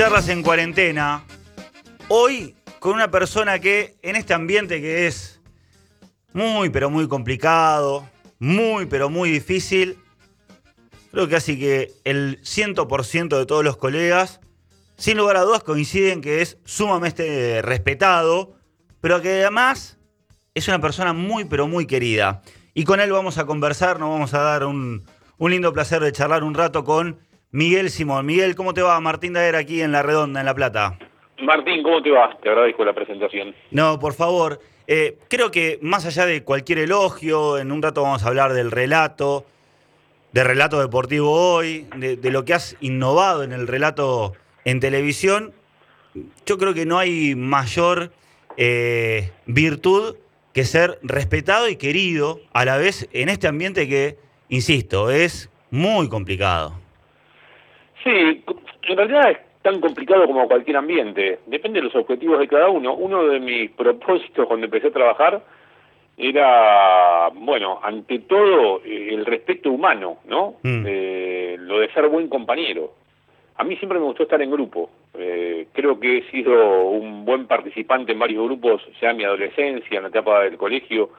Charlas en cuarentena. Hoy con una persona que en este ambiente que es muy pero muy complicado, muy pero muy difícil, creo que así que el 100% de todos los colegas, sin lugar a dudas, coinciden que es sumamente respetado, pero que además es una persona muy pero muy querida. Y con él vamos a conversar, nos vamos a dar un, un lindo placer de charlar un rato con Miguel Simón. Miguel, ¿cómo te va? Martín Daer aquí en La Redonda, en La Plata. Martín, ¿cómo te va? Te agradezco la presentación. No, por favor. Eh, creo que más allá de cualquier elogio, en un rato vamos a hablar del relato, del relato deportivo hoy, de, lo que has innovado en el relato en televisión. Yo creo que no hay mayor eh, virtud que ser respetado y querido a la vez en este ambiente que, insisto, es muy complicado. Sí, en realidad es tan complicado como cualquier ambiente. Depende de los objetivos de cada uno. Uno de mis propósitos cuando empecé a trabajar era, bueno, ante todo eh, el respeto humano, ¿no? Mm. Eh, lo de ser buen compañero. A mí siempre me gustó estar en grupo. Eh, creo que he sido un buen participante en varios grupos, ya en mi adolescencia, en la etapa del colegio,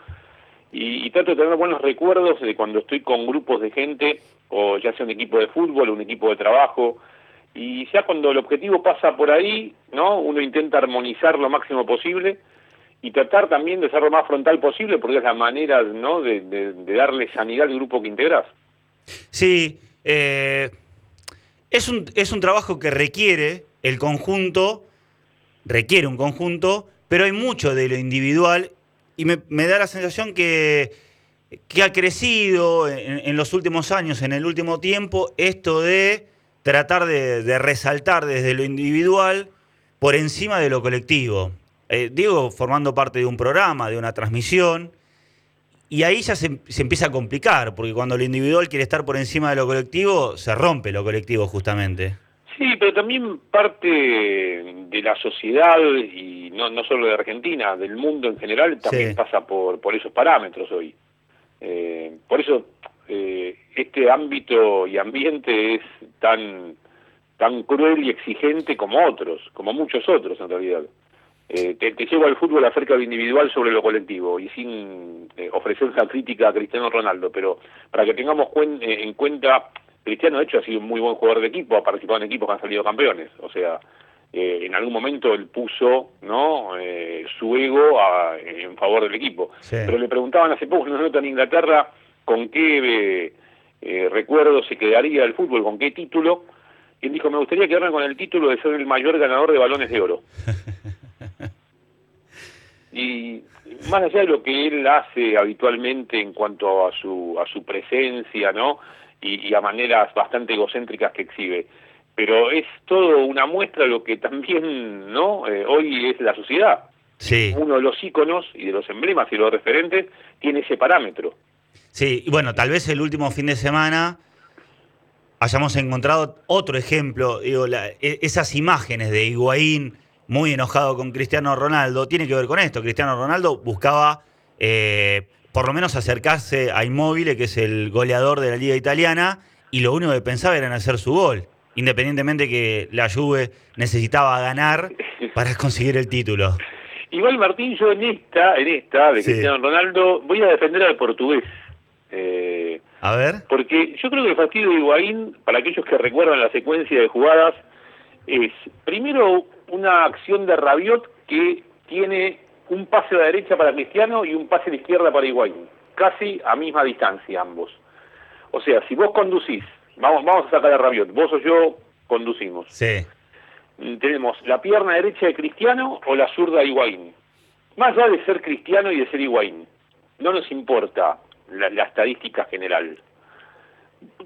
y, trato de tener buenos recuerdos de cuando estoy con grupos de gente, o ya sea un equipo de fútbol, un equipo de trabajo, y ya cuando el objetivo pasa por ahí, ¿no? Uno intenta armonizar lo máximo posible y tratar también de ser lo más frontal posible, porque es la manera, ¿no? De, darle sanidad al grupo que integras. Sí, eh, es, un, es un trabajo que requiere el conjunto, requiere un conjunto, pero hay mucho de lo individual y me, da la sensación que, que ha crecido en, los últimos años, en el último tiempo, esto de tratar de, resaltar desde lo individual por encima de lo colectivo. Eh, digo, formando parte de un programa, de una transmisión, y ahí ya se, se, empieza a complicar, porque cuando lo individual quiere estar por encima de lo colectivo, se rompe lo colectivo justamente. Sí, pero también parte de la sociedad, y no, no solo de Argentina, del mundo en general, también pasa por, por esos parámetros hoy. Eh, por eso eh, este ámbito y ambiente es tan, tan cruel y exigente como otros, como muchos otros en realidad. Eh, te, llevo al fútbol acerca de lo individual sobre lo colectivo y sin ofrecer una crítica a Cristiano Ronaldo, pero para que tengamos en cuenta Cristiano, de hecho, ha sido un muy buen jugador de equipo, ha participado en equipos que han salido campeones. O sea, eh, en algún momento él puso no eh, su ego en favor del equipo. Pero le preguntaban hace poco en una nota en Inglaterra con qué eh, recuerdo se quedaría el fútbol, con qué título. Y él dijo, me gustaría quedarme con el título de ser el mayor ganador de balones de oro. y más allá de lo que él hace habitualmente en cuanto a su, a su presencia, ¿no? y, a maneras bastante egocéntricas que exhibe. Pero es todo una muestra de lo que también no eh, hoy es la sociedad. Sí. Uno de los íconos y de los emblemas y los referentes tiene ese parámetro. Sí, y bueno, tal vez el último fin de semana hayamos encontrado otro ejemplo, digo, e, esas imágenes de Higuaín muy enojado con Cristiano Ronaldo, tiene que ver con esto. Cristiano Ronaldo buscaba eh, por lo menos acercarse a Immobile, que es el goleador de la liga italiana, y lo único que pensaba era en hacer su gol, independientemente que la Juve necesitaba ganar para conseguir el título. Igual Martín, yo en esta, en esta de Cristiano Ronaldo, voy a defender al portugués. Eh, a ver. Porque yo creo que el fastidio de Higuaín, para aquellos que recuerdan la secuencia de jugadas, es primero una acción de Rabiot que tiene un pase a la derecha para Cristiano y un pase a la izquierda para Higuaín, casi a misma distancia ambos. O sea, si vos conducís, vamos, vamos a sacar a Rabiot, vos o yo conducimos. Sí. Mm, tenemos la pierna derecha de Cristiano o la zurda de Higuaín. Más allá de ser Cristiano y de ser Higuaín, no nos importa la, estadística general.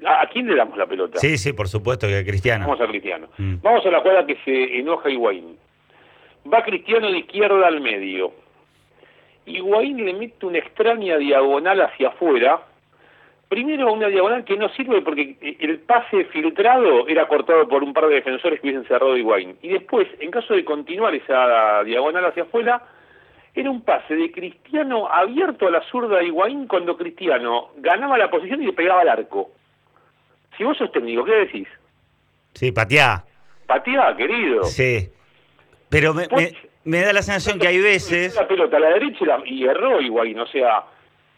¿A, quién le damos la pelota? Sí, sí, por supuesto que a Cristiano. Vamos a Cristiano. Mm. Vamos a la jugada que se enoja Higuaín. Va Cristiano de izquierda al medio. Higuaín le mete una extraña diagonal hacia afuera. Primero una diagonal que no sirve porque el pase filtrado era cortado por un par de defensores que hubiesen cerrado Higuaín. Y después, en caso de continuar esa diagonal hacia afuera, era un pase de Cristiano abierto a la zurda de Higuaín cuando Cristiano ganaba la posición y le pegaba al arco. Si vos sos técnico, ¿qué decís? Sí, pateá. patea, querido. Sí. Pero me, me, da la sensación que hay veces... La pelota a la derecha y, erró igual, no sea...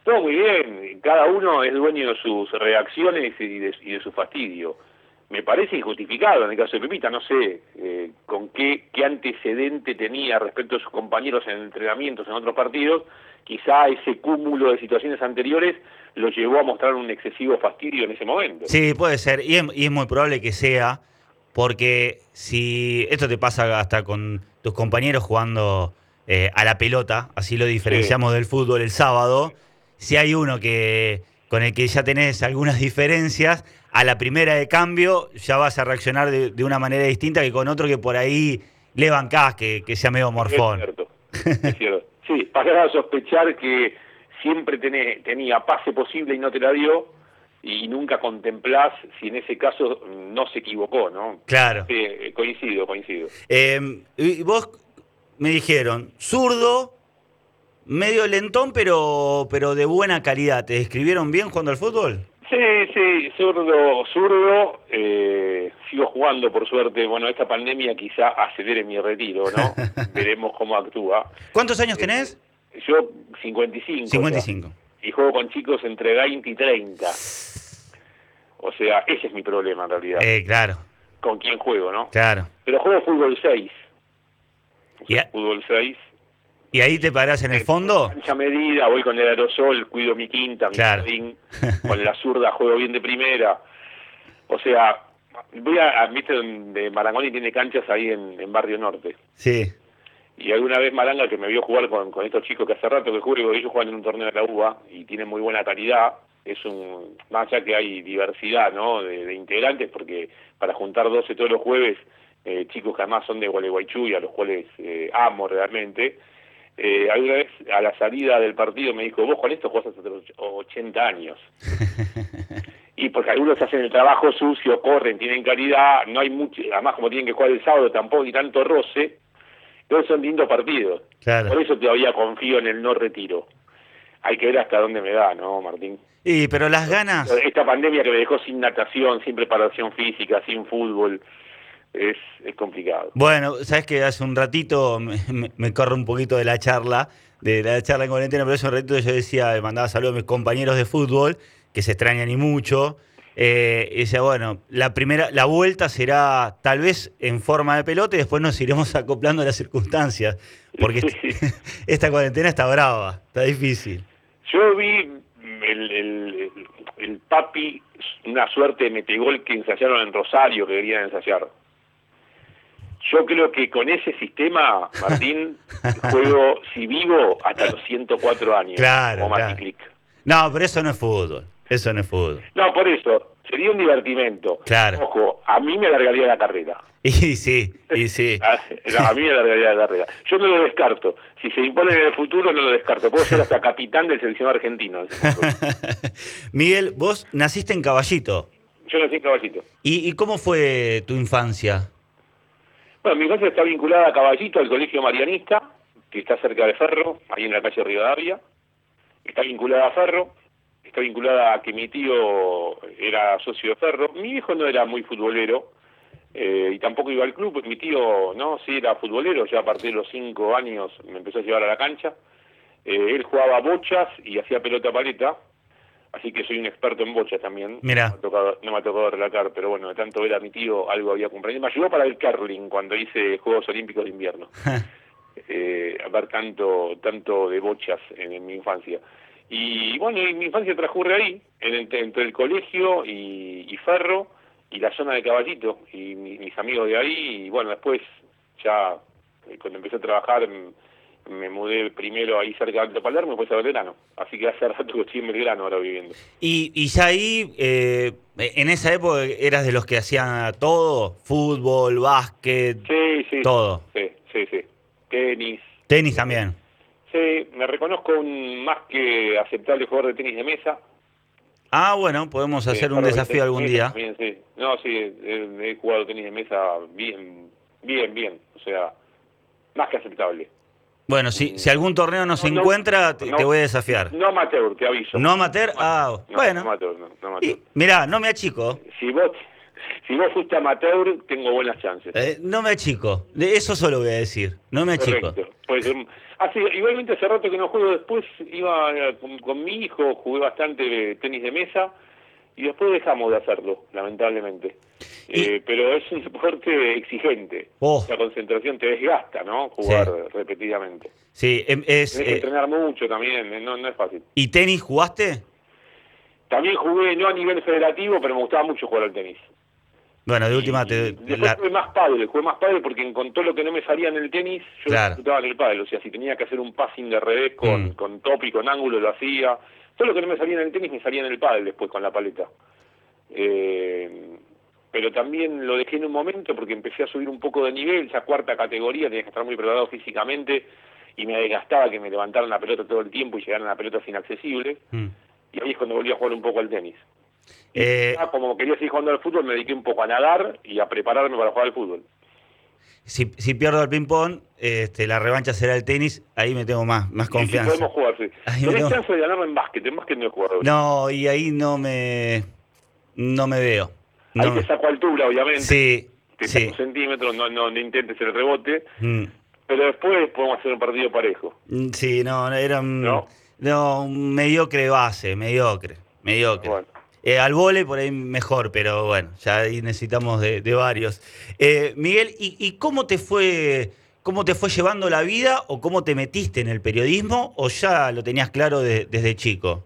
Todo muy bien, cada uno es dueño de sus reacciones y de, y de su fastidio. Me parece injustificado en el caso de Pepita, no sé eh, con qué, qué antecedente tenía respecto a sus compañeros en entrenamientos en otros partidos, quizá ese cúmulo de situaciones anteriores lo llevó a mostrar un excesivo fastidio en ese momento. Sí, puede ser, y es, muy probable que sea, porque si esto te pasa hasta con tus compañeros jugando eh, a la pelota, así lo diferenciamos del fútbol el sábado, si hay uno que con el que ya tenés algunas diferencias, a la primera de cambio ya vas a reaccionar de, una manera distinta que con otro que por ahí le bancás, que, que sea medio morfón. Es cierto, es cierto. Sí, pasás a sospechar que siempre tenía pase posible y no te la dio, y nunca contemplás si en ese caso no se equivocó, ¿no? Claro. Sí, coincido, coincido. Eh, y vos me dijeron, zurdo, medio lentón, pero, pero de buena calidad. ¿Te describieron bien jugando al fútbol? Sí, sí, zurdo, zurdo. Eh, sigo jugando, por suerte. Bueno, esta pandemia quizá acelere mi retiro, ¿no? Veremos cómo actúa. ¿Cuántos años tenés? Eh, yo 55. 55. y juego con chicos entre 20 y 30. O sea, ese es mi problema en realidad. Eh, claro. Con quién juego, ¿no? Claro. Pero juego fútbol 6. Fútbol 6 ¿Y ahí te parás en el fondo? Mucha medida, voy con el aerosol, cuido mi quinta, mi jardín, con la zurda juego bien de primera. O sea, voy a, viste donde Marangoni tiene canchas ahí en, Barrio Norte. Sí. Y alguna vez Maranga que me vio jugar con, estos chicos que hace rato que juego, ellos juegan en un torneo de la UBA y tienen muy buena calidad, es un, más allá que hay diversidad, ¿no? De, integrantes, porque para juntar 12 todos los jueves, eh, chicos que además son de Gualeguaychú y a los cuales eh, amo realmente, eh, alguna vez a la salida del partido me dijo, vos con esto jugás hasta los 80 años. y porque algunos hacen el trabajo sucio, corren, tienen calidad, no hay mucho, además como tienen que jugar el sábado tampoco y tanto roce, entonces son lindos partidos. Por eso todavía confío en el no retiro. Hay que ver hasta dónde me da, ¿no, Martín? Y pero las ganas... Esta pandemia que me dejó sin natación, sin preparación física, sin fútbol, es, complicado. Bueno, sabes que hace un ratito me, corro un poquito de la charla, de la charla en cuarentena, pero hace un ratito yo decía, mandaba saludos a mis compañeros de fútbol, que se extrañan y mucho. Eh, y decía, bueno, la primera, la vuelta será tal vez en forma de pelota y después nos iremos acoplando a las circunstancias. Porque esta cuarentena está brava, está difícil. Yo vi el, el, el papi, una suerte de metegol que ensayaron en Rosario, que querían ensayar. Yo creo que con ese sistema, Martín, juego, si vivo, hasta los 104 años. Claro. No, pero eso no es fútbol. Eso no es fútbol. No, por eso. Sería un divertimento. Claro. Ojo, a mí me alargaría la carrera. Y sí, y sí. a mí me alargaría la carrera. Yo no lo descarto. Si se impone en el futuro, no lo descarto. Puedo ser hasta capitán del seleccionado argentino. Miguel, vos naciste en Caballito. Yo nací en Caballito. ¿Y, y cómo fue tu infancia? Bueno, mi infancia está vinculada a Caballito, al Colegio Marianista, que está cerca de Ferro, ahí en la calle Rivadavia. Está vinculada a Ferro, está vinculada a que mi tío era socio de Ferro. Mi hijo no era muy futbolero eh, y tampoco iba al club, porque mi tío no, sí era futbolero, ya a partir de los cinco años me empezó a llevar a la cancha. Eh, él jugaba bochas y hacía pelota paleta, así que soy un experto en bochas también. Mira. No, me ha tocado, relatar, pero bueno, de tanto ver a mi tío, algo había comprendido. Me ayudó para el curling cuando hice Juegos Olímpicos de Invierno. eh, a ver tanto, tanto de bochas en, mi infancia. Y bueno, mi infancia transcurre ahí, entre, el colegio y, Ferro, y la zona de Caballito, y mis amigos de ahí, y bueno, después ya eh, cuando empecé a trabajar me mudé primero ahí cerca de Alto Palermo y después a Belgrano. Así que hace rato que estoy en Belgrano ahora viviendo. Y, y ya ahí, eh, en esa época, eras de los que hacían todo: fútbol, básquet, sí, sí, todo. Sí, sí, sí. Tenis. Tenis también. Sí, me reconozco un más que aceptable jugador de tenis de mesa. Ah, bueno, podemos hacer un desafío algún día. sí. No, sí, he, he jugado tenis de mesa bien, bien, bien. O sea, más que aceptable. Bueno, si, si algún torneo no, se encuentra, te, voy a desafiar. No amateur, te aviso. ¿No amateur? Ah, bueno. No amateur, no, amateur. mirá, no me achico. Si vos, si vos fuiste amateur, tengo buenas chances. Eh, no me achico, de eso solo voy a decir, no me achico. Pues, hace, igualmente hace rato que no juego, después iba eh, con, mi hijo, jugué bastante tenis de mesa y después dejamos de hacerlo, lamentablemente. Eh, pero es un deporte exigente. Oh. La concentración te desgasta, ¿no? Jugar repetidamente. Sí, em, es... Tienes que entrenar mucho también, no, no es fácil. ¿Y tenis jugaste? También jugué, no a nivel federativo, pero me gustaba mucho jugar al tenis. Bueno, de última te... Después jugué más padre, jugué más padre porque con todo lo que no me salía en el tenis, yo claro. disfrutaba en el padre. O sea, si tenía que hacer un passing de revés con, mm. con top y con ángulo, lo hacía. Todo lo que no me salía en el tenis me salía en el padre después con la paleta. Eh, pero también lo dejé en un momento porque empecé a subir un poco de nivel, ya cuarta categoría, tenía que estar muy preparado físicamente y me desgastaba que me levantaran la pelota todo el tiempo y llegaran a pelotas inaccesibles. Mm y ahí es cuando volví a jugar un poco al tenis. Eh, como quería seguir jugando al fútbol, me dediqué un poco a nadar y a prepararme para jugar al fútbol. Si, si pierdo el ping-pong, este, la revancha será el tenis, ahí me tengo más, más confianza. podemos jugar, sí. Tenés chance de ganarme en básquet, en básquet no he jugado. No, y ahí no me, no me veo. Ahí te saco altura, obviamente. Sí, te sí. centímetros, no, no, no, intentes el rebote. Mm. Pero después podemos hacer un partido parejo. Mm, sí, no, era... ¿No? No, mediocre base, mediocre, mediocre. Eh, al vole por ahí mejor, pero bueno, ya ahí necesitamos de, varios. Eh, Miguel, ¿y, cómo te fue cómo te fue llevando la vida o cómo te metiste en el periodismo o ya lo tenías claro desde chico?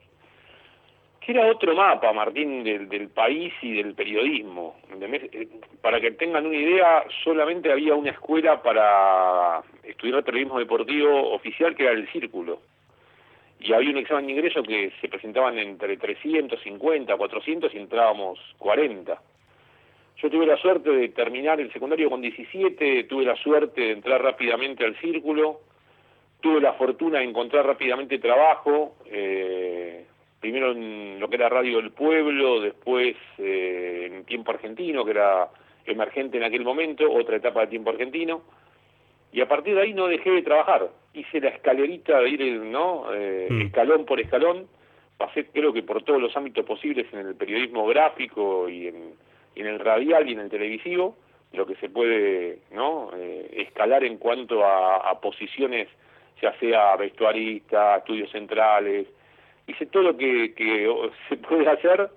Que era otro mapa, Martín, del, del país y del periodismo. Eh, para que tengan una idea, solamente había una escuela para estudiar periodismo deportivo oficial que era el Círculo y había un examen de ingreso que se presentaban entre 350, 400 y entrábamos 40. Yo tuve la suerte de terminar el secundario con 17, tuve la suerte de entrar rápidamente al círculo, tuve la fortuna de encontrar rápidamente trabajo, eh, primero en lo que era Radio del Pueblo, después eh, en Tiempo Argentino, que era emergente en aquel momento, otra etapa de Tiempo Argentino, y a partir de ahí no dejé de trabajar. Hice la escalerita de ir, ¿no? Eh, mm. Escalón por escalón. Pasé, creo que por todos los ámbitos posibles en el periodismo gráfico y en, el radial y en el televisivo, lo que se puede, ¿no? Eh, escalar en cuanto a, posiciones, ya sea vestuarista, estudios centrales. Hice todo lo que, que se puede hacer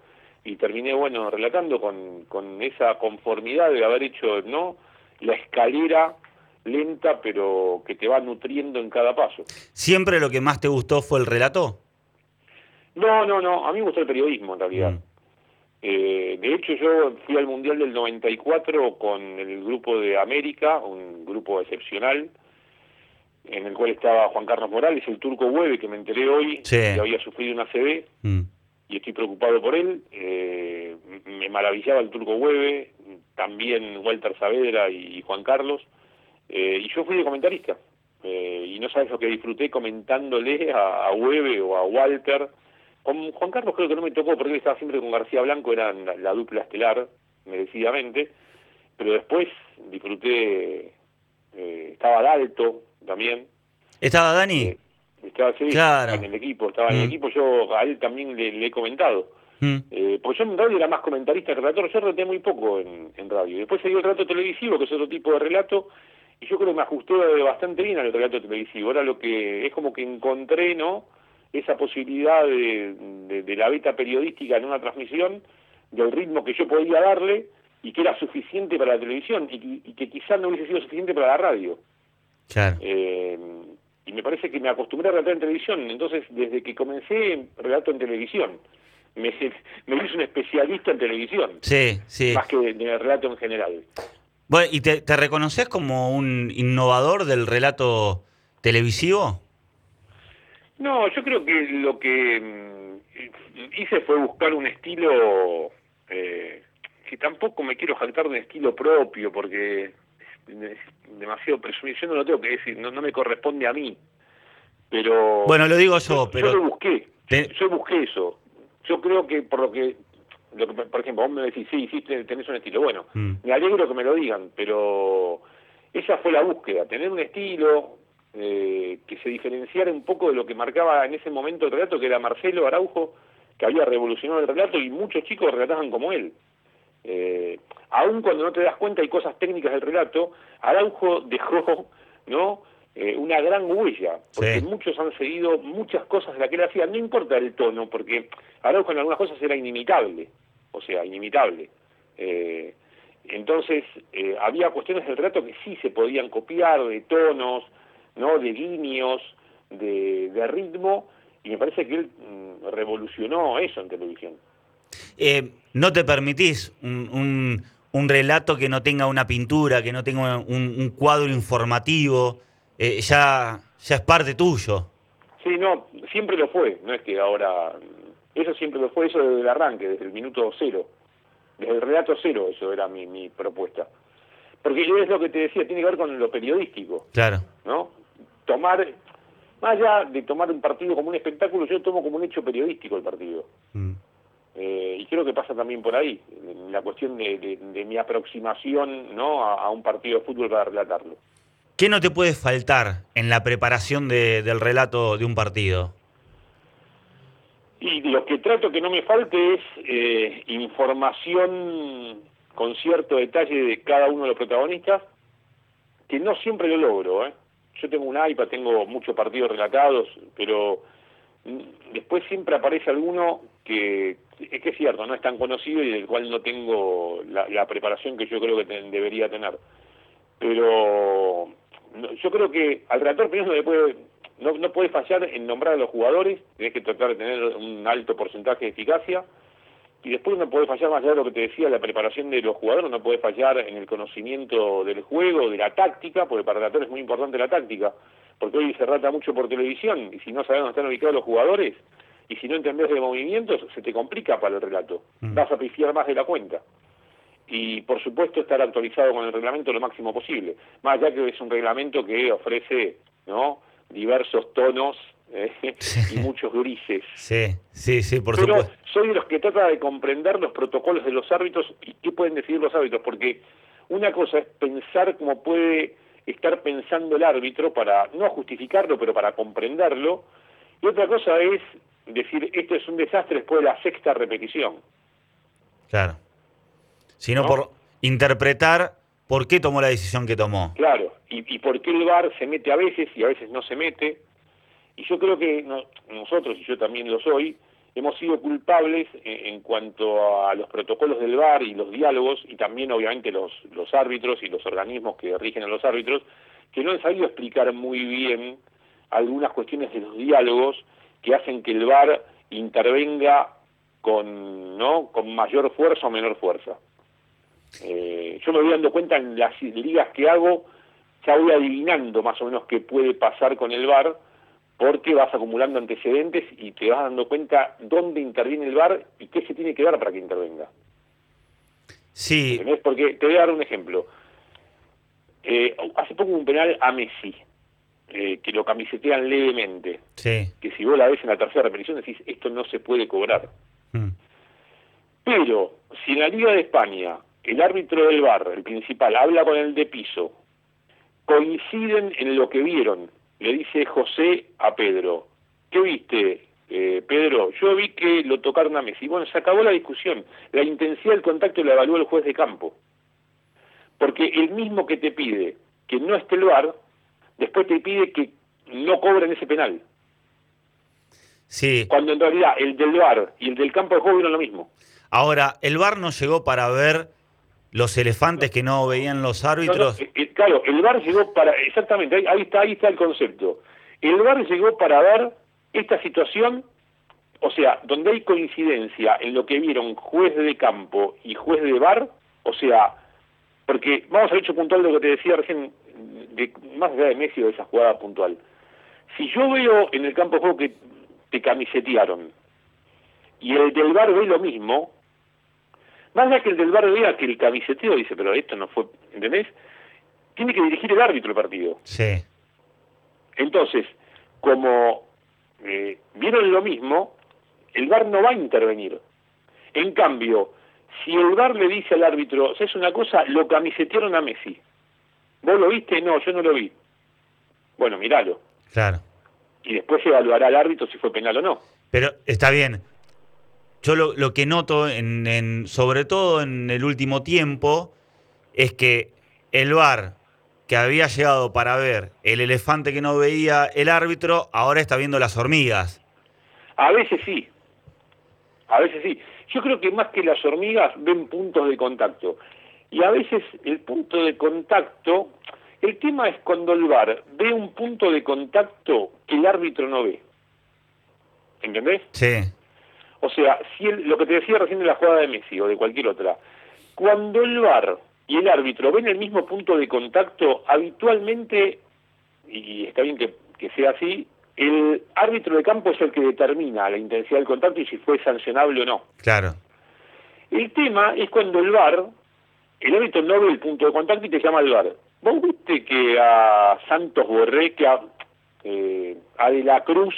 y terminé, bueno, relatando con, con esa conformidad de haber hecho, ¿no? La escalera lenta, pero que te va nutriendo en cada paso. ¿Siempre lo que más te gustó fue el relato? No, no, no, a mí me gustó el periodismo en realidad. Mm. Eh, de hecho, yo fui al Mundial del 94 con el grupo de América, un grupo excepcional, en el cual estaba Juan Carlos Morales, el turco Hueve, que me enteré hoy, que había sufrido una CB, mm. y estoy preocupado por él. Eh, me maravillaba el turco Hueve, también Walter Saavedra y Juan Carlos. Eh, y yo fui de comentarista. Eh, y no sabes lo que disfruté comentándole a, a Webe o a Walter. Con Juan Carlos creo que no me tocó porque él estaba siempre con García Blanco, eran la, dupla estelar, merecidamente. Pero después disfruté, eh, estaba Dalto también. ¿Estaba Dani? estaba sí, en el equipo, estaba en el mm. equipo, yo a él también le, he comentado. Mm. Eh, porque yo en radio era más comentarista que relator, yo relaté muy poco en, en radio. Después se dio el relato televisivo, que es otro tipo de relato, y yo creo que me ajusté bastante bien al relato televisivo. Ahora lo que es como que encontré, ¿no? Esa posibilidad de, de, la beta periodística en una transmisión, del ritmo que yo podía darle y que era suficiente para la televisión y, que quizás no hubiese sido suficiente para la radio. Claro. Eh, y me parece que me acostumbré a relatar en televisión, entonces desde que comencé relato en televisión. Me, me hice un especialista en televisión. Sí, sí. Más que en el relato en general. Bueno, ¿y te, te reconoces como un innovador del relato televisivo? No, yo creo que lo que mm, hice fue buscar un estilo eh, que tampoco me quiero jactar de un estilo propio porque es demasiado presumido. no lo tengo que decir, no, me corresponde a mí. Pero. Bueno, lo digo yo, pero. Yo lo busqué. Yo busqué eso. Yo creo que por lo que lo que, por ejemplo, vos me decís, sí, sí, tenés un estilo. Bueno, mm. me alegro que me lo digan, pero esa fue la búsqueda, tener un estilo eh, que se diferenciara un poco de lo que marcaba en ese momento el relato, que era Marcelo Araujo, que había revolucionado el relato y muchos chicos relataban como él. Eh, aún cuando no te das cuenta hay cosas técnicas del relato, Araujo dejó ¿no? Eh, una gran huella, porque muchos han seguido muchas cosas de la que él hacía, no importa el tono, porque Araujo en algunas cosas era inimitable, o sea, inimitable. Eh, entonces, eh, había cuestiones del relato que sí se podían copiar, de tonos, ¿no? de guiños, de, de ritmo, y me parece que él mm, revolucionó eso en televisión. Eh, ¿No te permitís un, un, relato que no tenga una pintura, que no tenga un, cuadro informativo? Eh, ya, ya es parte tuyo. Sí, no, siempre lo fue, no es que ahora... Eso siempre lo fue, eso desde el arranque, desde el minuto cero. Desde el relato cero, eso era mi, mi propuesta. Porque es lo que te decía, tiene que ver con lo periodístico. Claro. ¿No? Tomar, más allá de tomar un partido como un espectáculo, yo tomo como un hecho periodístico el partido. Mm. Eh, y creo que pasa también por ahí, la cuestión de, mi aproximación ¿no? A, un partido de fútbol para relatarlo. ¿Qué no te puede faltar en la preparación del relato de un partido? Y lo que trato que no me falte es eh, información con cierto detalle de cada uno de los protagonistas, que no siempre lo logro. ¿eh? Yo tengo un iPad, tengo muchos partidos relatados, pero mm, después siempre aparece alguno que es que es cierto, no es tan conocido y del cual no tengo la, preparación que yo creo que debería tener. Pero yo creo que al relator primero no le puede no, no puede fallar en nombrar a los jugadores, tienes que tratar de tener un alto porcentaje de eficacia, y después no puede fallar más allá de lo que te decía, la preparación de los jugadores, no puede fallar en el conocimiento del juego, de la táctica, porque para el relator es muy importante la táctica, porque hoy se rata mucho por televisión, y si no sabes dónde están ubicados los jugadores, y si no entendés de movimientos, se te complica para el relato, mm. vas a pifiar más de la cuenta. Y por supuesto estar actualizado con el reglamento lo máximo posible, más allá que es un reglamento que ofrece, ¿no?, diversos tonos eh, y muchos grises. Sí, sí, sí, por Pero soy de los que trata de comprender los protocolos de los árbitros y qué pueden decidir los árbitros, porque una cosa es pensar cómo puede estar pensando el árbitro para no justificarlo, pero para comprenderlo, y otra cosa es decir esto es un desastre después de la sexta repetición. Claro. Sino por interpretar por qué tomó la decisión que tomó. Claro, y, por qué el VAR se mete a veces y a veces no se mete. Y yo creo que nosotros, y yo también lo soy, hemos sido culpables en, cuanto a los protocolos del VAR y los diálogos, y también obviamente los, los árbitros y los organismos que rigen a los árbitros, que no han sabido explicar muy bien algunas cuestiones de los diálogos que hacen que el VAR intervenga con, ¿no? con mayor fuerza o menor fuerza. Eh, yo me voy dando cuenta en las ligas que hago, ya voy adivinando más o menos qué puede pasar con el VAR, porque vas acumulando antecedentes y te vas dando cuenta dónde interviene el VAR y qué se tiene que dar para que intervenga. Sí. Porque te voy a dar un ejemplo. Eh, hace poco un penal a Messi, eh, que lo camisetean levemente. Sí. Que si vos la ves en la tercera repetición decís, esto no se puede cobrar. Hmm. Pero si en la Liga de España el árbitro del bar, el principal, habla con el de piso, coinciden en lo que vieron. Le dice José a Pedro, ¿qué viste, eh, Pedro? Yo vi que lo tocaron a Messi. Bueno, se acabó la discusión. La intensidad del contacto la evaluó el juez de campo. Porque el mismo que te pide que no esté el bar, después te pide que no cobren ese penal. Sí. Cuando en realidad el del bar y el del campo de juego vieron lo mismo. Ahora, el bar no llegó para ver los elefantes que no veían los árbitros. Claro, el VAR llegó para, exactamente, ahí, está, ahí está el concepto. El VAR llegó para ver esta situación, o sea, donde hay coincidencia en lo que vieron juez de campo y juez de VAR, o sea, porque vamos al hecho puntual de lo que te decía recién, de, más allá de Messi o de esa jugada puntual. Si yo veo en el campo de juego que te camisetearon y el del VAR ve lo mismo, más allá que el del bar vea que el camiseteo dice, pero esto no fue, ¿entendés? Tiene que dirigir el árbitro el partido. Sí. Entonces, como eh, vieron lo mismo, el VAR no va a intervenir. En cambio, si el VAR le dice al árbitro, es una cosa, lo camisetearon a Messi. ¿Vos lo viste? No, yo no lo vi. Bueno, míralo. Claro. Y después se evaluará al árbitro si fue penal o no. Pero está bien yo lo, que noto, en, sobre todo en el último tiempo, es que el VAR que había llegado para ver el elefante que no veía el árbitro, ahora está viendo las hormigas. A veces sí, a veces sí. Yo creo que más que las hormigas ven puntos de contacto. Y a veces el punto de contacto, el tema es cuando el VAR ve un punto de contacto que el árbitro no ve. ¿Entendés? Sí. O sea, si lo que te decía recién de la jugada de Messi o de cualquier otra, cuando el VAR y el árbitro ven el mismo punto de contacto, habitualmente, y está bien que, que sea así, el árbitro de campo es el que determina la intensidad del contacto y si fue sancionable o no. Claro. El tema es cuando el VAR, el árbitro no ve el punto de contacto y te llama al VAR. ¿Vos viste que a Santos Borré, que a, eh, a De la Cruz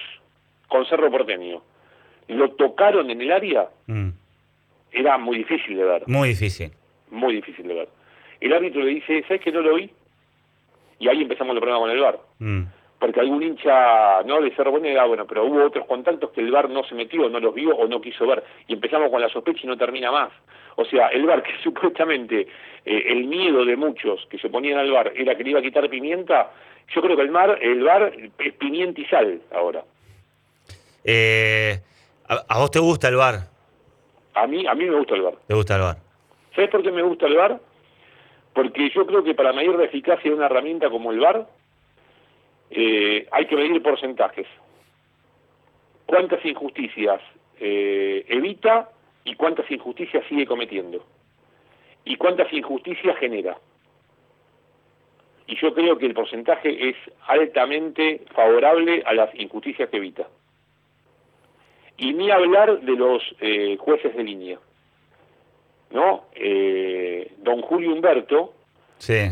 con Cerro Porteño, lo tocaron en el área? Mm. Era muy difícil de ver. Muy difícil. Muy difícil de ver. El árbitro le dice, ¿sabes que no lo vi? Y ahí empezamos el problema con el VAR. Mm porque algún hincha no de Cerro Bueno bueno, pero hubo otros contactos que el VAR no se metió, no los vio o no quiso ver, y empezamos con la sospecha y no termina más. O sea, el VAR, que supuestamente eh, el miedo de muchos que se ponían al VAR era que le iba a quitar pimienta, yo creo que el, mar, el VAR es pimienta y sal ahora. Eh, ¿a, vos te gusta el VAR? A mí, a mí me gusta el VAR. ¿Te gusta el VAR? ¿Sabes por qué me gusta el VAR? Porque yo creo que para medir la eficacia de una herramienta como el VAR, eh, hay que medir porcentajes. ¿Cuántas injusticias eh, evita y cuántas injusticias sigue cometiendo? ¿Y cuántas injusticias genera? Y yo creo que el porcentaje es altamente favorable a las injusticias que evita. Y ni hablar de los eh, jueces de línea. ¿No? don Julio Humberto, sí.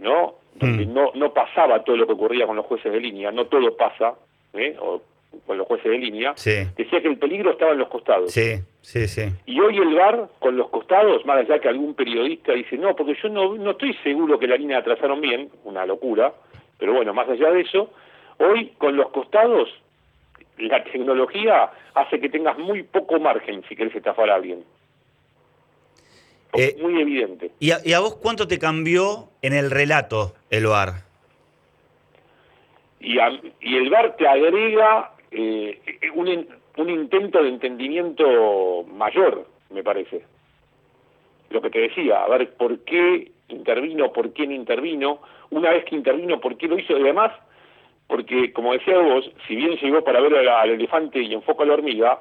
¿no? Mm. no, no pasaba todo lo que ocurría con los jueces de línea, no todo pasa, ¿eh? o con los jueces de línea, decía que el peligro estaba en los costados. Sí, sí, sí. Y hoy el VAR con los costados, más allá que algún periodista dice, no, porque yo no, no estoy seguro que la línea trazaron bien, una locura, pero bueno, más allá de eso, hoy con los costados la tecnología hace que tengas muy poco margen si querés estafar a alguien. Eh, muy evidente. ¿y a, vos cuánto te cambió en el relato el VAR? Y, y el VAR te agrega eh, un, un intento de entendimiento mayor, me parece. Lo que te decía, a ver por qué intervino, por qué no intervino, una vez que intervino, por qué lo hizo, y además, porque como decía vos, si bien llegó para ver al elefante y enfoca a la hormiga,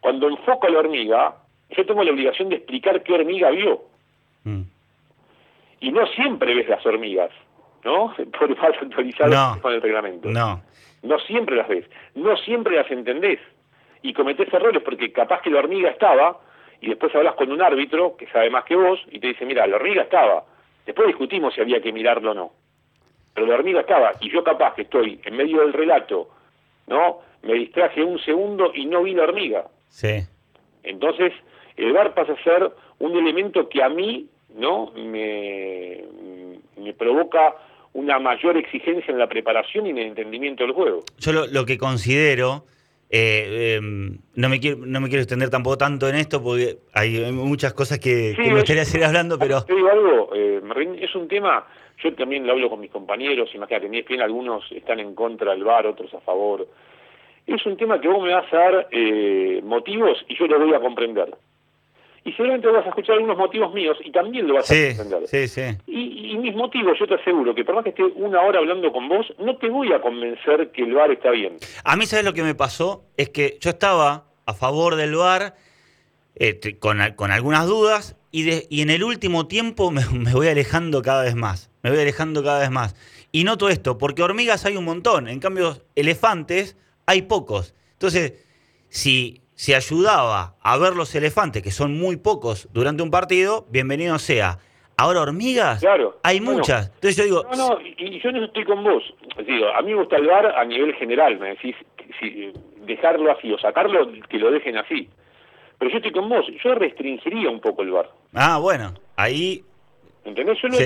cuando enfoca a la hormiga, yo tengo la obligación de explicar qué hormiga vio. Mm. Y no siempre ves las hormigas, ¿no? Por más actualizado con el reglamento. No. No siempre las ves, no siempre las entendés. Y cometés errores porque capaz que la hormiga estaba y después hablas con un árbitro que sabe más que vos y te dice, mira, la hormiga estaba. Después discutimos si había que mirarlo o no. Pero la hormiga estaba y yo capaz que estoy en medio del relato, ¿no? Me distraje un segundo y no vi la hormiga. Sí. Entonces, el VAR pasa a ser un elemento que a mí no me, me provoca una mayor exigencia en la preparación y en el entendimiento del juego. Yo lo, que considero, eh, em, no, me quiero, no me quiero extender tampoco tanto en esto porque hay muchas cosas que, me gustaría seguir hablando, pero... Te digo algo, eh, es un tema, yo también lo hablo con mis compañeros, imagínate, en ESPN algunos están en contra del VAR, otros a favor. Es un tema que vos me vas a dar eh, motivos y yo lo voy a comprender y seguramente vas a escuchar algunos motivos míos y también lo vas a entender. Sí, sí. Y, mis motivos, yo te aseguro que por más que esté una hora hablando con vos, no te voy a convencer que el bar está bien. A mí, ¿sabes lo que me pasó? Es que yo estaba a favor del bar eh, con, algunas dudas y, de, y en el último tiempo me, me voy alejando cada vez más. Me voy alejando cada vez más. Y noto esto, porque hormigas hay un montón, en cambio elefantes hay pocos. Entonces, si si ayudaba a ver los elefantes, que son muy pocos durante un partido, bienvenido sea. Ahora hormigas, claro. hay muchas. Entonces yo digo... No, no, y, yo no estoy con vos. Digo, a mí me gusta el bar a nivel general, me decís, si, dejarlo así o sacarlo, que lo dejen así. Pero yo estoy con vos, yo restringiría un poco el bar. Ah, bueno, ahí... ¿Entendés? Yo no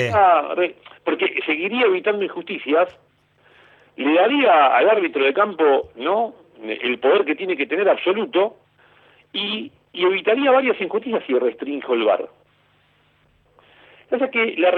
Porque seguiría evitando injusticias, le daría al árbitro de campo, ¿no? El poder que tiene que tener absoluto, y, y evitaría varias injusticias si restringo el bar. O que la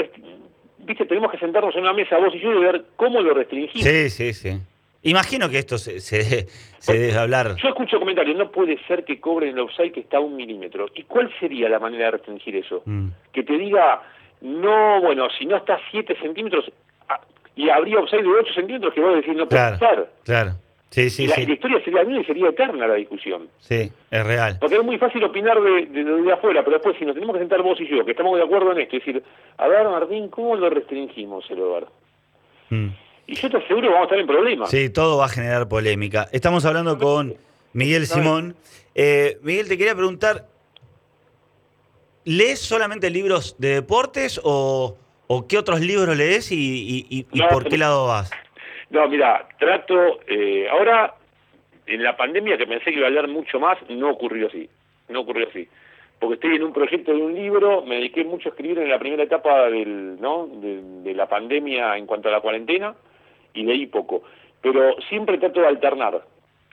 viste, tenemos que sentarnos en una mesa vos y yo y ver cómo lo restringimos. Sí, sí, sí. Imagino que esto se, se, debe hablar. Yo escucho comentarios, no puede ser que cobren el offside que está a un milímetro. ¿Y cuál sería la manera de restringir eso? Mm. Que te diga, no, bueno, si no está a 7 centímetros, ah, y habría offside de 8 centímetros que vos decís no puede estar. Claro. Sí, sí, la, sí. la historia sería y sería eterna la discusión. Sí, es real. Porque es muy fácil opinar de, de, afuera, pero después si nos tenemos que sentar vos y yo, que estamos de acuerdo en esto, es decir, a ver, Martín, ¿cómo lo restringimos el hogar? Mm. Y yo te aseguro que vamos a estar en problemas. Sí, todo va a generar polémica. Estamos hablando con Miguel Simón. Eh, Miguel, te quería preguntar, ¿lees solamente libros de deportes o, qué otros libros lees y, por qué lado vas? No, mira, trato, eh, ahora en la pandemia que pensé que iba a leer mucho más, no ocurrió así, no ocurrió así. Porque estoy en un proyecto de un libro, me dediqué mucho a escribir en la primera etapa del, ¿no? de la pandemia en cuanto a la cuarentena, y leí poco. Pero siempre trato de alternar.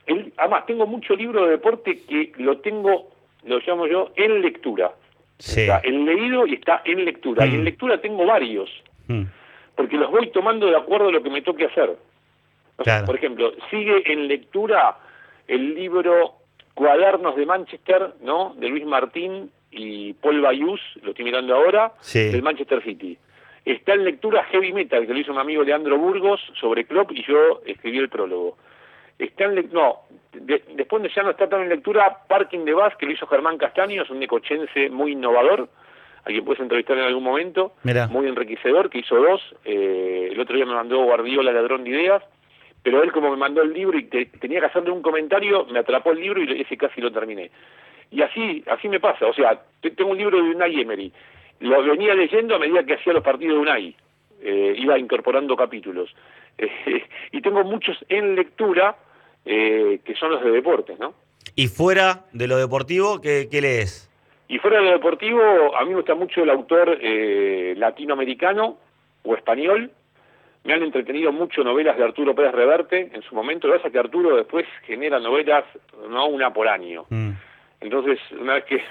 El, además, tengo mucho libro de deporte que lo tengo, lo llamo yo, en lectura. Sí. Está en leído y está en lectura. Y en mm. lectura tengo varios. Mm. Porque los voy tomando de acuerdo a lo que me toque hacer. por ejemplo, sigue en lectura el libro Cuadernos de Manchester, ¿no? De Luis Martín y Paul Bayús, lo estoy mirando ahora, del Manchester City. Está en lectura Heavy Metal, que lo hizo un amigo Leandro Burgos sobre Klopp y yo escribí el prólogo. Está en no, después de ya no está tan en lectura Parking de Bus, que lo hizo Germán Castaño, es un necochense muy innovador, a quien puedes entrevistar en algún momento, muy enriquecedor, que hizo dos. Eh, el otro día me mandó Guardiola, Ladrón de Ideas, pero él como me mandó el libro y tenía que hacerle un comentario, me atrapó el libro y ese casi lo terminé. Y así así me pasa, o sea, tengo un libro de Unai Emery, lo venía leyendo a medida que hacía los partidos de UNAI, eh, iba incorporando capítulos. Eh, y tengo muchos en lectura eh, que son los de deportes, ¿no? ¿Y fuera de lo deportivo, qué, lees? Y fuera de lo deportivo, a mí me gusta mucho el autor latinoamericano o español. Me han entretenido mucho novelas de Arturo Pérez Reverte en su momento. Lo que pasa que Arturo después genera novelas, no una por año. Mm. Entonces, una vez que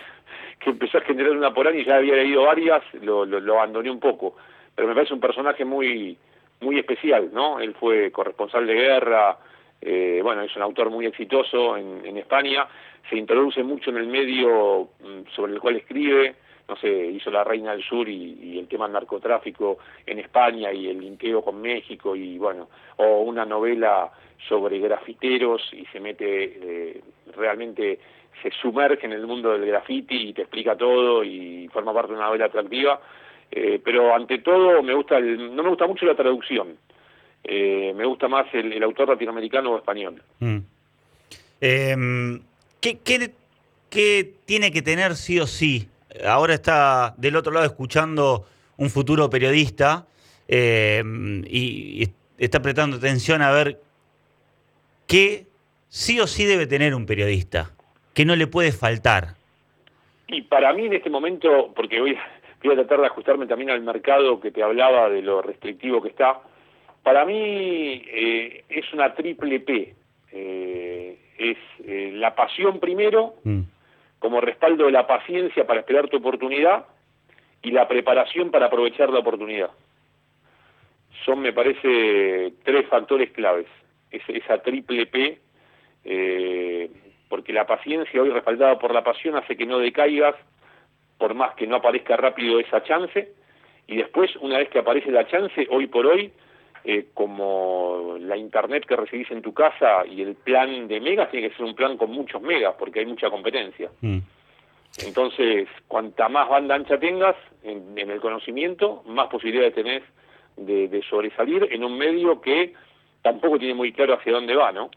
que empezó a generar una por año y ya había leído varias, lo, lo, abandoné un poco. Pero me parece un personaje muy muy especial, ¿no? Él fue corresponsal de guerra, eh, bueno, es un autor muy exitoso en, España, se introduce mucho en el medio mm, sobre el cual escribe, no sé, hizo La Reina del Sur y, el tema del narcotráfico en España y el linkeo con México y bueno, o una novela sobre grafiteros y se mete eh, realmente se sumerge en el mundo del graffiti y te explica todo y forma parte de una novela atractiva. Eh, pero ante todo me gusta no me gusta mucho la traducción. Eh, me gusta más el, autor latinoamericano o español. Mm. Em, ¿qué, qué, tiene que tener sí o sí? Ahora está del otro lado escuchando un futuro periodista em, y, y está prestando atención a ver qué sí o sí debe tener un periodista que no le puede faltar? Y para mí en este momento, porque voy, voy a tratar de ajustarme también al mercado que te hablaba de lo restrictivo que está, para mí eh, es una triple P. Eh, es eh, la pasión primero, mm. como respaldo de la paciencia para esperar tu oportunidad, y la preparación para aprovechar la oportunidad. Son, me parece, tres factores claves. Es, esa triple P porque la paciencia hoy respaldada por la pasión hace que no decaigas por más que no aparezca rápido esa chance y después una vez que aparece la chance hoy por hoy eh, como la internet que recibís en tu casa y el plan de megas tiene que ser un plan con muchos megas porque hay mucha competencia mm. entonces cuanta más banda ancha tengas en, el conocimiento más posibilidades tenés de, de sobresalir en un medio que tampoco tiene muy claro hacia dónde va no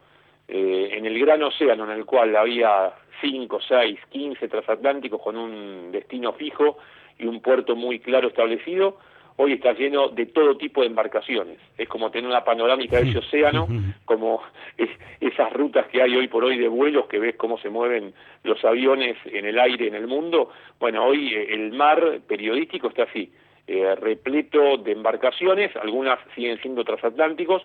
eh, en el gran océano en el cual había 5, 6, 15 transatlánticos con un destino fijo y un puerto muy claro establecido, hoy está lleno de todo tipo de embarcaciones. Es como tener una panorámica de ese océano, como esas rutas que hay hoy por hoy de vuelos que ves cómo se mueven los aviones en el aire en el mundo. Bueno, hoy eh, el mar periodístico está así, eh, repleto de embarcaciones, algunas siguen siendo transatlánticos,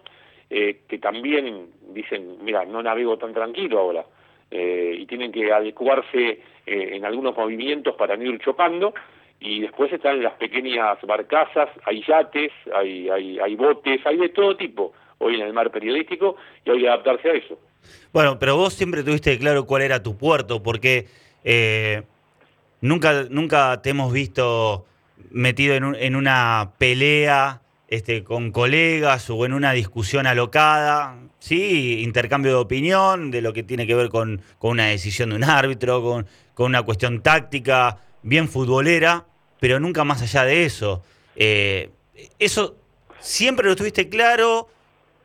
eh, que también dicen, mira, no navego tan tranquilo ahora. eh, y tienen que adecuarse en algunos movimientos para no ir chocando, y después están las pequeñas barcazas, hay yates, hay, hay, hay botes, hay de todo tipo hoy en el mar periodístico y hay que adaptarse a eso. Bueno, pero vos siempre tuviste claro cuál era tu puerto, porque eh, nunca, nunca te hemos visto metido en, en, una pelea este, con colegas o en una discusión alocada, sí, intercambio de opinión de lo que tiene que ver con, con una decisión de un árbitro, con, con, una cuestión táctica, bien futbolera, pero nunca más allá de eso. Eh, eso siempre lo tuviste claro,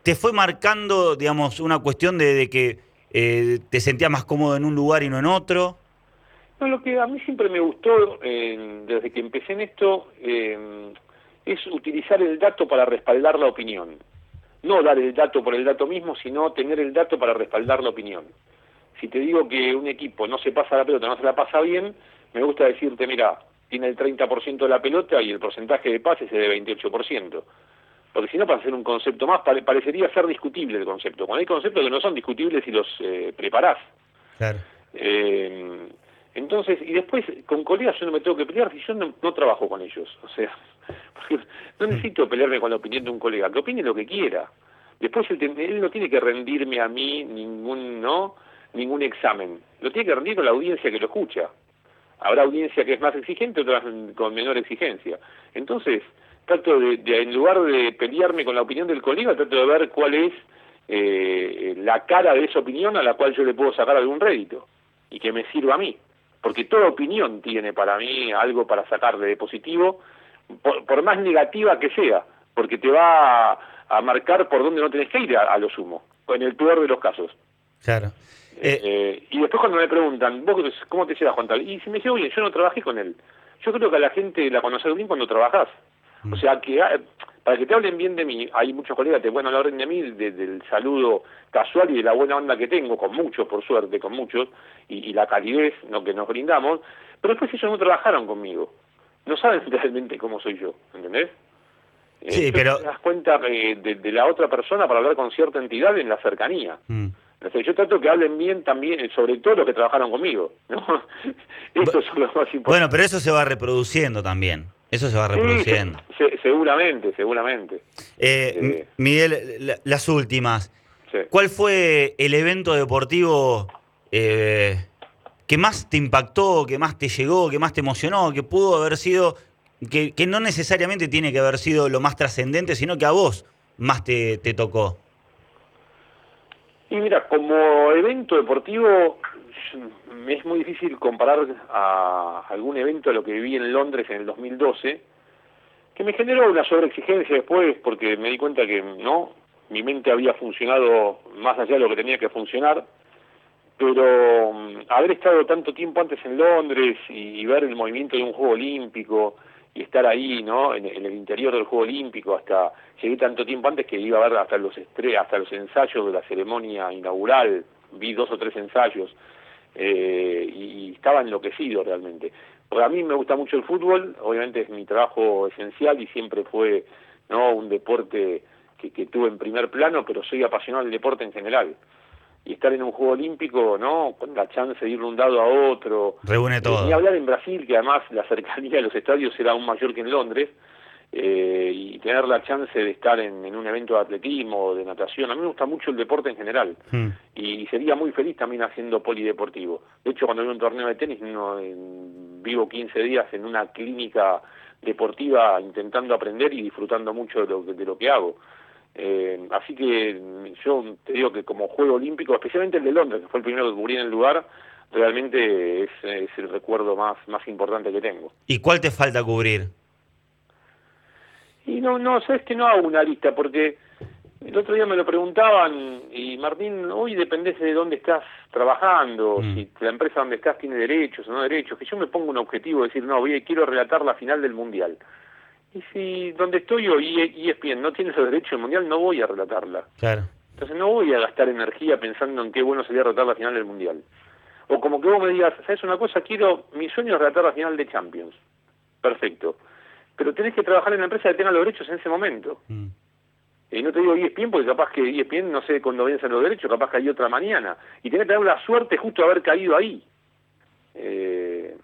te fue marcando, digamos, una cuestión de, que eh, te sentías más cómodo en un lugar y no en otro. No, lo que a mí siempre me gustó, eh, desde que empecé en esto, eh, es utilizar el dato para respaldar la opinión. No dar el dato por el dato mismo, sino tener el dato para respaldar la opinión. Si te digo que un equipo no se pasa la pelota, no se la pasa bien, me gusta decirte, mira, tiene el 30% de la pelota y el porcentaje de pases es de 28%. Porque si no, para hacer un concepto más, parecería ser discutible el concepto. Cuando hay conceptos que no son discutibles y los eh, preparás. Claro. Eh, entonces, y después con colegas yo no me tengo que pelear si yo no, no trabajo con ellos. O sea, no necesito pelearme con la opinión de un colega, que opine lo que quiera. Después él, él, no tiene que rendirme a mí ningún no ningún examen. Lo tiene que rendir con la audiencia que lo escucha. Habrá audiencia que es más exigente, otras con menor exigencia. Entonces, trato de, de en lugar de pelearme con la opinión del colega, trato de ver cuál es eh, la cara de esa opinión a la cual yo le puedo sacar algún rédito y que me sirva a mí. Porque toda opinión tiene para mí algo para sacarle de positivo por, más negativa que sea, porque te va a, a, marcar por dónde no tenés que ir a, a, lo sumo, en el peor de los casos. Claro. Eh, eh, y después cuando me preguntan, ¿vos cómo te llevas Juan Tal? Y si me dice, oye, yo no trabajé con él. Yo creo que a la gente la conoces bien cuando trabajás. Mm. O sea, que para que te hablen bien de mí, hay muchos colegas que bueno hablar de mí, de, del saludo casual y de la buena onda que tengo, con muchos, por suerte, con muchos, y, y la calidez ¿no? que nos brindamos, pero después ellos no trabajaron conmigo no saben realmente cómo soy yo, ¿entendés? Sí, eh, pero... Te das cuenta de, de, de, la otra persona para hablar con cierta entidad en la cercanía. Mm. Entonces, yo trato que hablen bien también, sobre todo los que trabajaron conmigo. ¿no? Eso es lo más importante. Bueno, pero eso se va reproduciendo también. Eso se va reproduciendo. Sí, se, seguramente, seguramente. Eh, eh, Miguel, la, las últimas. Sí. ¿Cuál fue el evento deportivo eh, que más te impactó, que más te llegó, que más te emocionó, que pudo haber sido, que, que no necesariamente tiene que haber sido lo más trascendente, sino que a vos más te, te, tocó? Y mira, como evento deportivo es muy difícil comparar a algún evento a lo que viví en Londres en el 2012, que me generó una sobreexigencia después porque me di cuenta que no, mi mente había funcionado más allá de lo que tenía que funcionar pero um, haber estado tanto tiempo antes en Londres y, ver el movimiento de un Juego Olímpico y estar ahí, ¿no? En, el interior del Juego Olímpico, hasta llegué tanto tiempo antes que iba a ver hasta los estre hasta los ensayos de la ceremonia inaugural, vi dos o tres ensayos eh, y, y estaba enloquecido realmente. Porque a mí me gusta mucho el fútbol, obviamente es mi trabajo esencial y siempre fue, ¿no? Un deporte que, que tuve en primer plano, pero soy apasionado del deporte en general y estar en un juego olímpico, ¿no? Con la chance de ir de un lado a otro. Reúne todo. Ni hablar en Brasil, que además la cercanía de los estadios era aún mayor que en Londres, eh, y tener la chance de estar en, en, un evento de atletismo o de natación. A mí me gusta mucho el deporte en general hmm. y, sería muy feliz también haciendo polideportivo. De hecho, cuando veo un torneo de tenis, no, en, vivo 15 días en una clínica deportiva intentando aprender y disfrutando mucho de lo, de lo que hago. Eh, así que yo te digo que como juego olímpico, especialmente el de Londres, que fue el primero que cubrí en el lugar, realmente es, es, el recuerdo más, más importante que tengo. ¿Y cuál te falta cubrir? Y no, no, sabes que no hago una lista, porque el otro día me lo preguntaban, y Martín, hoy dependés de dónde estás trabajando, mm. si la empresa donde estás tiene derechos o no derechos, que yo me pongo un objetivo de decir, no, voy, quiero relatar la final del Mundial. Y si donde estoy hoy y ESPN no tiene ese derecho al mundial, no voy a relatarla. Claro. Entonces no voy a gastar energía pensando en qué bueno sería relatar la final del mundial. O como que vos me digas, ¿sabes una cosa? Quiero, mi sueño es relatar la final de Champions. Perfecto. Pero tenés que trabajar en la empresa que tenga los derechos en ese momento. Mm. Y no te digo ESPN porque capaz que ESPN, no sé cuándo vencen los derechos, capaz que hay otra mañana. Y tenés que tener la suerte justo de haber caído ahí. Eh,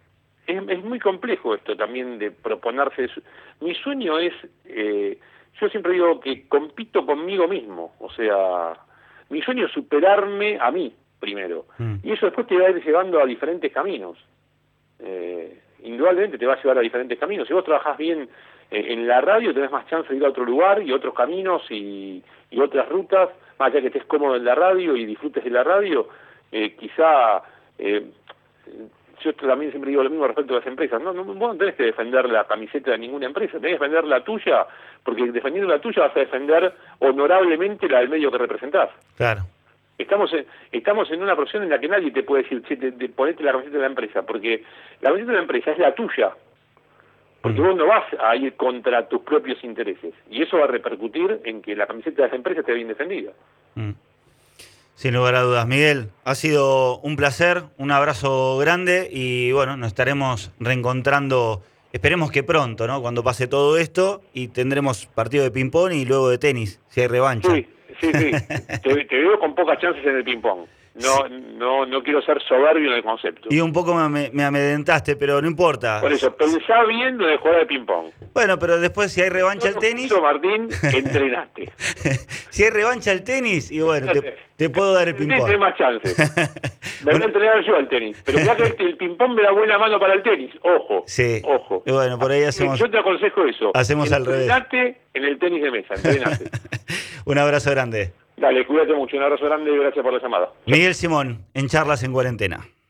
es, muy complejo esto también de proponerse. Mi sueño es, eh, yo siempre digo que compito conmigo mismo, o sea, mi sueño es superarme a mí primero, mm. y eso después te va a ir llevando a diferentes caminos. Eh, indudablemente te va a llevar a diferentes caminos. Si vos trabajás bien eh, en la radio, tenés más chance de ir a otro lugar y otros caminos y, y otras rutas, más allá que estés cómodo en la radio y disfrutes de la radio, eh, quizá eh, yo también siempre digo lo mismo respecto a las empresas. No, no, vos no tenés que defender la camiseta de ninguna empresa, tenés que defender la tuya, porque defendiendo la tuya vas a defender honorablemente la del medio que representás. Claro. Estamos en, estamos en una profesión en la que nadie te puede decir, che, te, ponete la camiseta de la empresa, porque la camiseta de la empresa es la tuya. Porque mm. vos no vas a ir contra tus propios intereses. Y eso va a repercutir en que la camiseta de esa empresa esté bien defendida. Mm. Sin lugar a dudas, Miguel, ha sido un placer, un abrazo grande y bueno, nos estaremos reencontrando, esperemos que pronto, ¿no? Cuando pase todo esto y tendremos partido de ping-pong y luego de tenis, si hay revancha. Sí, sí, sí. te, te, veo con pocas chances en el ping-pong no, no, no quiero ser soberbio en el concepto. Y un poco me, me amedrentaste, pero no importa. Por eso, pensá bien de jugar de ping-pong. Bueno, pero después si hay revancha al tenis... Martín, entrenaste. si hay revancha al tenis, y bueno, te, puedo dar el ping-pong. Tienes más chances. Me voy a entrenar yo al tenis. Pero ya que el ping-pong me da buena mano para el tenis. Ojo. Sí. Ojo. Y bueno, por ahí hacemos... Yo te aconsejo eso. Hacemos al revés. en el tenis de mesa, entrenate. un abrazo grande. Dale, cuídate mucho. Un abrazo grande y gracias por la llamada. Miguel Simón, en Charlas en Cuarentena.